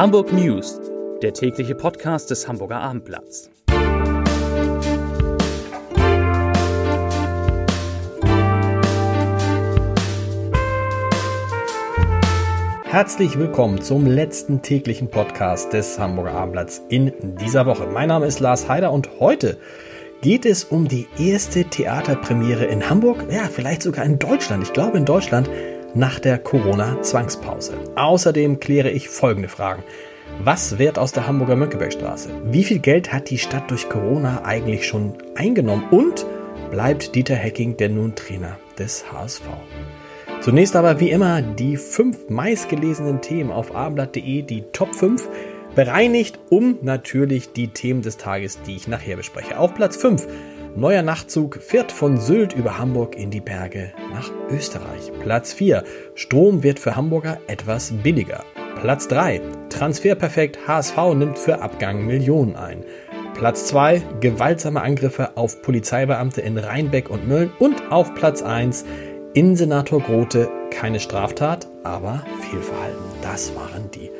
Hamburg News, der tägliche Podcast des Hamburger Abendblatts. Herzlich willkommen zum letzten täglichen Podcast des Hamburger Abendblatts in dieser Woche. Mein Name ist Lars Heider und heute geht es um die erste Theaterpremiere in Hamburg, ja, vielleicht sogar in Deutschland. Ich glaube in Deutschland nach der Corona-Zwangspause. Außerdem kläre ich folgende Fragen. Was wird aus der Hamburger Mönckebergstraße? Wie viel Geld hat die Stadt durch Corona eigentlich schon eingenommen? Und bleibt Dieter Hecking denn nun Trainer des HSV? Zunächst aber wie immer die fünf meistgelesenen Themen auf abendblatt.de, die Top 5, bereinigt um natürlich die Themen des Tages, die ich nachher bespreche. Auf Platz 5 Neuer Nachtzug fährt von Sylt über Hamburg in die Berge nach Österreich. Platz 4. Strom wird für Hamburger etwas billiger. Platz 3. Transferperfekt HSV nimmt für Abgang Millionen ein. Platz 2. Gewaltsame Angriffe auf Polizeibeamte in Rheinbeck und Mölln. Und auf Platz 1. Innensenator Grote. Keine Straftat, aber Fehlverhalten. Das waren die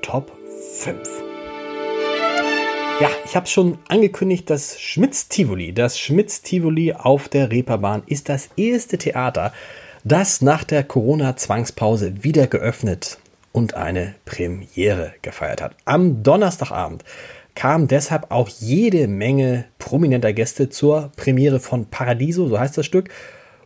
Top 5. Ja, ich habe schon angekündigt, das Schmitz-Tivoli, das Schmitz-Tivoli auf der Reeperbahn ist das erste Theater, das nach der Corona-Zwangspause wieder geöffnet und eine Premiere gefeiert hat. Am Donnerstagabend kam deshalb auch jede Menge prominenter Gäste zur Premiere von Paradiso, so heißt das Stück.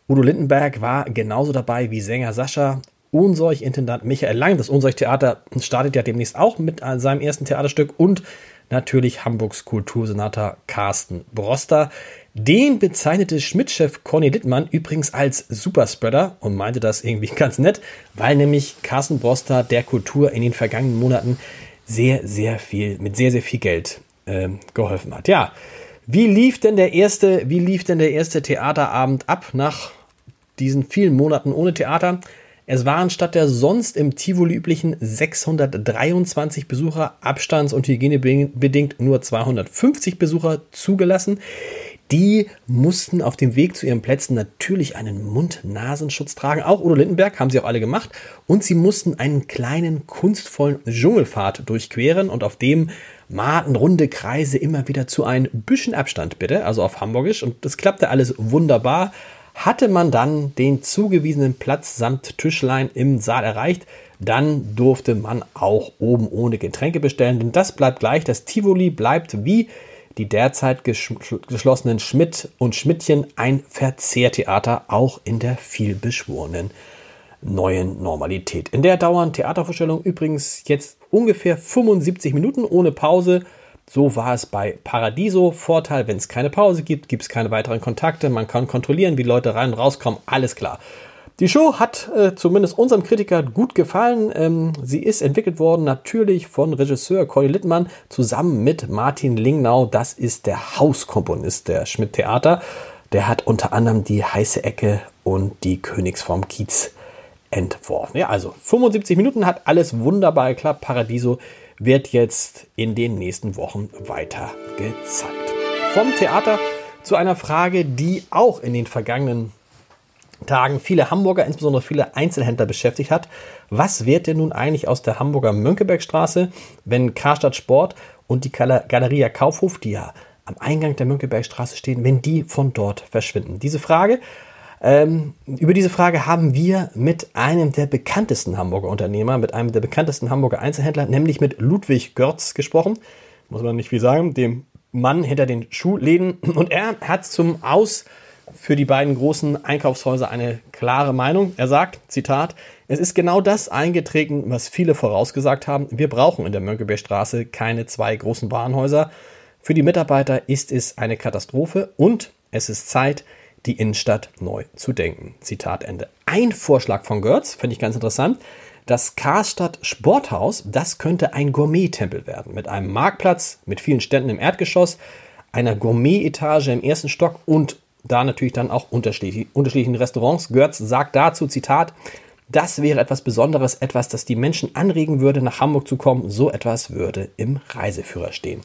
Udo Lindenberg war genauso dabei wie Sänger Sascha. Unseuch-Intendant Michael Lang. Das Unseuch-Theater startet ja demnächst auch mit seinem ersten Theaterstück und natürlich Hamburgs Kultursenator Carsten Broster. Den bezeichnete Schmidt-Chef Conny Littmann übrigens als Superspreader und meinte das irgendwie ganz nett, weil nämlich Carsten Broster der Kultur in den vergangenen Monaten sehr, sehr viel, mit sehr, sehr viel Geld äh, geholfen hat. Ja, wie lief denn der erste, wie lief denn der erste Theaterabend ab nach diesen vielen Monaten ohne Theater? Es waren statt der sonst im Tivoli üblichen 623 Besucher abstands- und hygienebedingt nur 250 Besucher zugelassen. Die mussten auf dem Weg zu ihren Plätzen natürlich einen Mund-Nasenschutz tragen. Auch Udo Lindenberg haben sie auch alle gemacht. Und sie mussten einen kleinen kunstvollen Dschungelpfad durchqueren und auf dem maten runde Kreise immer wieder zu ein bisschen Abstand bitte, also auf Hamburgisch. Und das klappte alles wunderbar. Hatte man dann den zugewiesenen Platz samt Tischlein im Saal erreicht, dann durfte man auch oben ohne Getränke bestellen, denn das bleibt gleich. Das Tivoli bleibt wie die derzeit geschlossenen Schmidt und Schmidtchen ein Verzehrtheater, auch in der vielbeschworenen neuen Normalität. In der dauern Theatervorstellungen übrigens jetzt ungefähr 75 Minuten ohne Pause. So war es bei Paradiso. Vorteil, wenn es keine Pause gibt, gibt es keine weiteren Kontakte. Man kann kontrollieren, wie Leute rein und rauskommen. Alles klar. Die Show hat äh, zumindest unserem Kritiker gut gefallen. Ähm, sie ist entwickelt worden natürlich von Regisseur Corey Littmann zusammen mit Martin Lingnau. Das ist der Hauskomponist der Schmidt Theater. Der hat unter anderem die heiße Ecke und die Königsform Kiez entworfen. Ja, also 75 Minuten hat alles wunderbar geklappt. Paradiso wird jetzt in den nächsten Wochen weiter gezeigt. Vom Theater zu einer Frage, die auch in den vergangenen Tagen viele Hamburger, insbesondere viele Einzelhändler beschäftigt hat. Was wird denn nun eigentlich aus der Hamburger Mönckebergstraße, wenn Karstadt Sport und die Galeria Kaufhof, die ja am Eingang der Mönckebergstraße stehen, wenn die von dort verschwinden? Diese Frage ähm, über diese Frage haben wir mit einem der bekanntesten Hamburger Unternehmer, mit einem der bekanntesten Hamburger Einzelhändler, nämlich mit Ludwig Görz gesprochen. Muss man nicht viel sagen, dem Mann hinter den Schuhläden. Und er hat zum Aus für die beiden großen Einkaufshäuser eine klare Meinung. Er sagt, Zitat, es ist genau das eingetreten, was viele vorausgesagt haben. Wir brauchen in der Mönckebergstraße keine zwei großen Warenhäuser. Für die Mitarbeiter ist es eine Katastrophe und es ist Zeit, die Innenstadt neu zu denken. Zitat Ende. Ein Vorschlag von Götz, finde ich ganz interessant. Das Karstadt Sporthaus, das könnte ein Gourmet-Tempel werden. Mit einem Marktplatz, mit vielen Ständen im Erdgeschoss, einer Gourmet-Etage im ersten Stock und da natürlich dann auch unterschiedlichen Restaurants. Götz sagt dazu, Zitat, das wäre etwas Besonderes, etwas, das die Menschen anregen würde, nach Hamburg zu kommen. So etwas würde im Reiseführer stehen.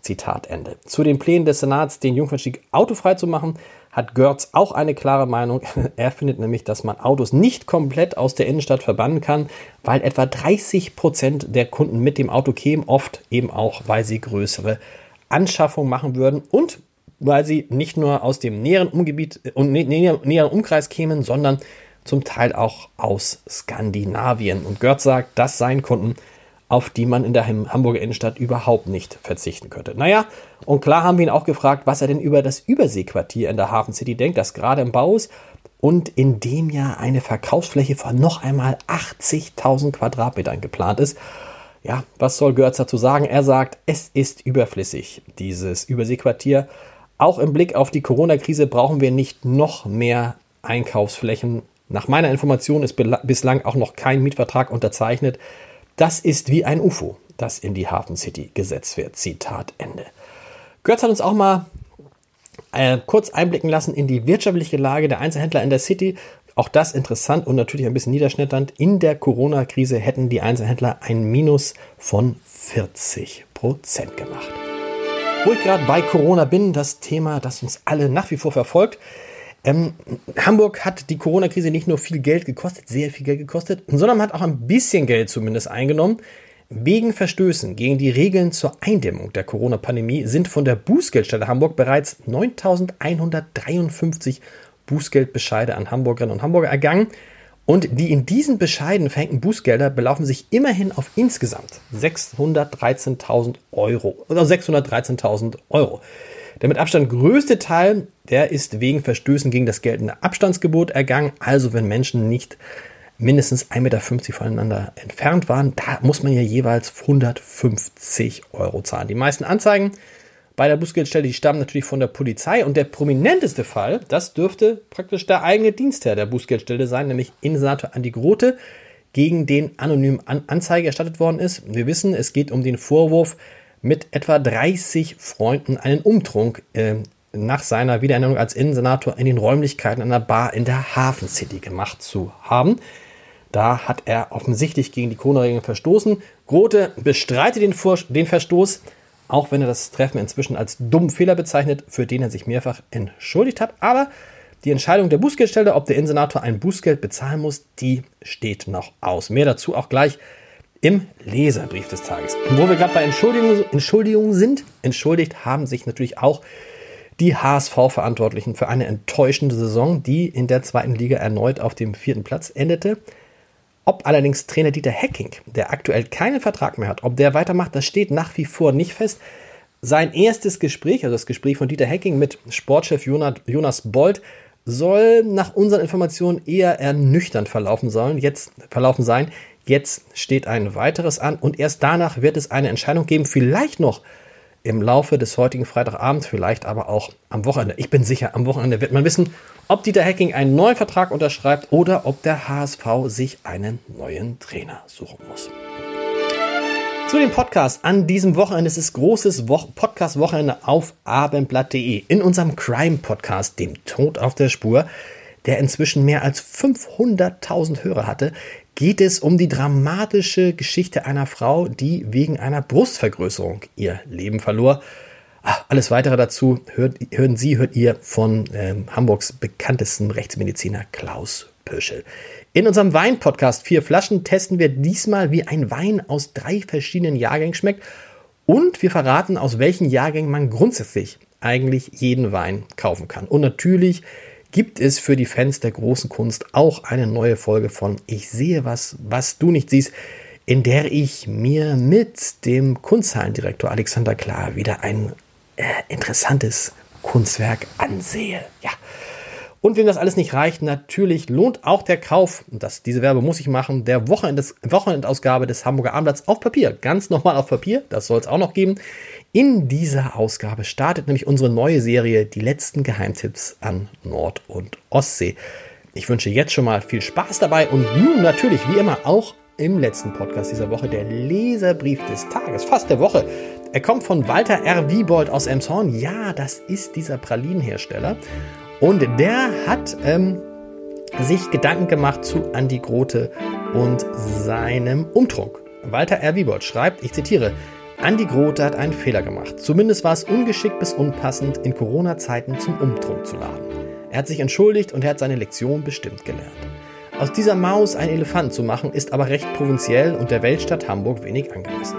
Zitat Ende. Zu den Plänen des Senats, den Jungfernstieg autofrei zu machen, hat Görz auch eine klare Meinung. Er findet nämlich, dass man Autos nicht komplett aus der Innenstadt verbannen kann, weil etwa 30 Prozent der Kunden mit dem Auto kämen, oft eben auch, weil sie größere Anschaffungen machen würden und weil sie nicht nur aus dem näheren Umgebiet und äh, näheren Umkreis kämen, sondern zum Teil auch aus Skandinavien. Und Görz sagt, das seien Kunden, auf die man in der Hamburger Innenstadt überhaupt nicht verzichten könnte. Naja, und klar haben wir ihn auch gefragt, was er denn über das Überseequartier in der Hafen City denkt, das gerade im Bau ist und in dem ja eine Verkaufsfläche von noch einmal 80.000 Quadratmetern geplant ist. Ja, was soll Görz dazu sagen? Er sagt, es ist überflüssig, dieses Überseequartier. Auch im Blick auf die Corona-Krise brauchen wir nicht noch mehr Einkaufsflächen. Nach meiner Information ist bislang auch noch kein Mietvertrag unterzeichnet. Das ist wie ein UFO, das in die Hafen City gesetzt wird. Zitat Ende. Götz hat uns auch mal äh, kurz einblicken lassen in die wirtschaftliche Lage der Einzelhändler in der City. Auch das interessant und natürlich ein bisschen niederschmetternd. In der Corona-Krise hätten die Einzelhändler ein Minus von 40 Prozent gemacht. Wo ich gerade bei Corona bin, das Thema, das uns alle nach wie vor verfolgt. Ähm, Hamburg hat die Corona-Krise nicht nur viel Geld gekostet, sehr viel Geld gekostet, sondern hat auch ein bisschen Geld zumindest eingenommen. Wegen Verstößen gegen die Regeln zur Eindämmung der Corona-Pandemie sind von der Bußgeldstelle Hamburg bereits 9.153 Bußgeldbescheide an Hamburgerinnen und Hamburger ergangen. Und die in diesen Bescheiden verhängten Bußgelder belaufen sich immerhin auf insgesamt 613.000 Euro. Oder 613.000 Euro. Der mit Abstand größte Teil, der ist wegen Verstößen gegen das geltende Abstandsgebot ergangen. Also wenn Menschen nicht mindestens 1,50 Meter voneinander entfernt waren, da muss man ja jeweils 150 Euro zahlen. Die meisten Anzeigen bei der Bußgeldstelle, die stammen natürlich von der Polizei und der prominenteste Fall, das dürfte praktisch der eigene Dienstherr der Bußgeldstelle sein, nämlich Innensenator Andi Grote, gegen den anonym Anzeige erstattet worden ist. Wir wissen, es geht um den Vorwurf, mit etwa 30 Freunden einen Umtrunk äh, nach seiner Wiederernennung als Innensenator in den Räumlichkeiten einer Bar in der Hafen City gemacht zu haben. Da hat er offensichtlich gegen die Corona-Regeln verstoßen. Grote bestreitet den, den Verstoß, auch wenn er das Treffen inzwischen als dummen Fehler bezeichnet, für den er sich mehrfach entschuldigt hat. Aber die Entscheidung der Bußgeldstelle, ob der Innensenator ein Bußgeld bezahlen muss, die steht noch aus. Mehr dazu auch gleich im Leserbrief des Tages. Wo wir gerade bei Entschuldigungen, Entschuldigungen sind, entschuldigt haben sich natürlich auch die HSV-Verantwortlichen für eine enttäuschende Saison, die in der zweiten Liga erneut auf dem vierten Platz endete. Ob allerdings Trainer Dieter Hecking, der aktuell keinen Vertrag mehr hat, ob der weitermacht, das steht nach wie vor nicht fest. Sein erstes Gespräch, also das Gespräch von Dieter Hecking mit Sportchef Jonas Bold, soll nach unseren Informationen eher ernüchternd verlaufen sollen, jetzt verlaufen sein. Jetzt steht ein weiteres an und erst danach wird es eine Entscheidung geben, vielleicht noch im Laufe des heutigen Freitagabends, vielleicht aber auch am Wochenende. Ich bin sicher, am Wochenende wird man wissen, ob Dieter Hacking einen neuen Vertrag unterschreibt oder ob der HSV sich einen neuen Trainer suchen muss. Zu dem Podcast an diesem Wochenende. Es ist großes Wo Podcast-Wochenende auf abendblatt.de. In unserem Crime-Podcast, dem Tod auf der Spur, der inzwischen mehr als 500.000 Hörer hatte, geht es um die dramatische Geschichte einer Frau, die wegen einer Brustvergrößerung ihr Leben verlor. Ach, alles weitere dazu hört, hören Sie, hört ihr von ähm, Hamburgs bekanntesten Rechtsmediziner Klaus Pöschel. In unserem Wein-Podcast Vier Flaschen testen wir diesmal, wie ein Wein aus drei verschiedenen Jahrgängen schmeckt und wir verraten, aus welchen Jahrgängen man grundsätzlich eigentlich jeden Wein kaufen kann. Und natürlich gibt es für die Fans der großen Kunst auch eine neue Folge von Ich sehe was, was du nicht siehst, in der ich mir mit dem Kunsthallendirektor Alexander Klar wieder ein äh, interessantes Kunstwerk ansehe. Ja. Und wenn das alles nicht reicht, natürlich lohnt auch der Kauf, das, diese Werbe muss ich machen, der Wochenendes, Wochenendausgabe des Hamburger Abendblatts auf Papier. Ganz nochmal auf Papier, das soll es auch noch geben. In dieser Ausgabe startet nämlich unsere neue Serie Die letzten Geheimtipps an Nord- und Ostsee. Ich wünsche jetzt schon mal viel Spaß dabei und nun natürlich wie immer auch im letzten Podcast dieser Woche der Leserbrief des Tages, fast der Woche. Er kommt von Walter R. Wiebold aus Emshorn. Ja, das ist dieser Pralinenhersteller. Und der hat ähm, sich Gedanken gemacht zu Andi Grote und seinem Umtrunk. Walter R. Wiebold schreibt, ich zitiere, Andi Grote hat einen Fehler gemacht. Zumindest war es ungeschickt bis unpassend, in Corona-Zeiten zum Umtrunk zu laden. Er hat sich entschuldigt und er hat seine Lektion bestimmt gelernt. Aus dieser Maus einen Elefant zu machen, ist aber recht provinziell und der Weltstadt Hamburg wenig angemessen.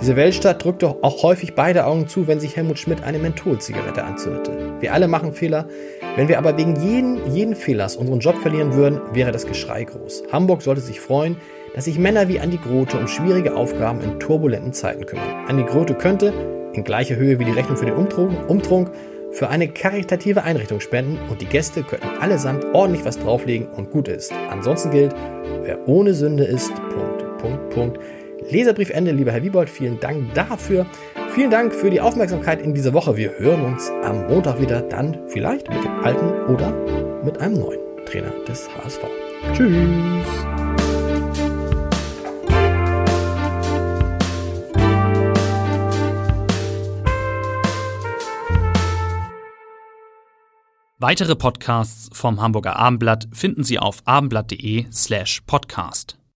Diese Weltstadt drückte auch häufig beide Augen zu, wenn sich Helmut Schmidt eine Mentholzigarette anzündete. Wir alle machen Fehler. Wenn wir aber wegen jeden, jeden Fehlers unseren Job verlieren würden, wäre das Geschrei groß. Hamburg sollte sich freuen, dass sich Männer wie Andi Grote um schwierige Aufgaben in turbulenten Zeiten kümmern. Andi Grote könnte, in gleicher Höhe wie die Rechnung für den Umtrunk, Umtrunk für eine karitative Einrichtung spenden und die Gäste könnten allesamt ordentlich was drauflegen und gut ist. Ansonsten gilt, wer ohne Sünde ist, Punkt, Punkt, Punkt. Leserbriefende, lieber Herr Wiebold, vielen Dank dafür. Vielen Dank für die Aufmerksamkeit in dieser Woche. Wir hören uns am Montag wieder, dann vielleicht mit dem alten oder mit einem neuen Trainer des HSV. Tschüss. Weitere Podcasts vom Hamburger Abendblatt finden Sie auf abendblatt.de slash podcast.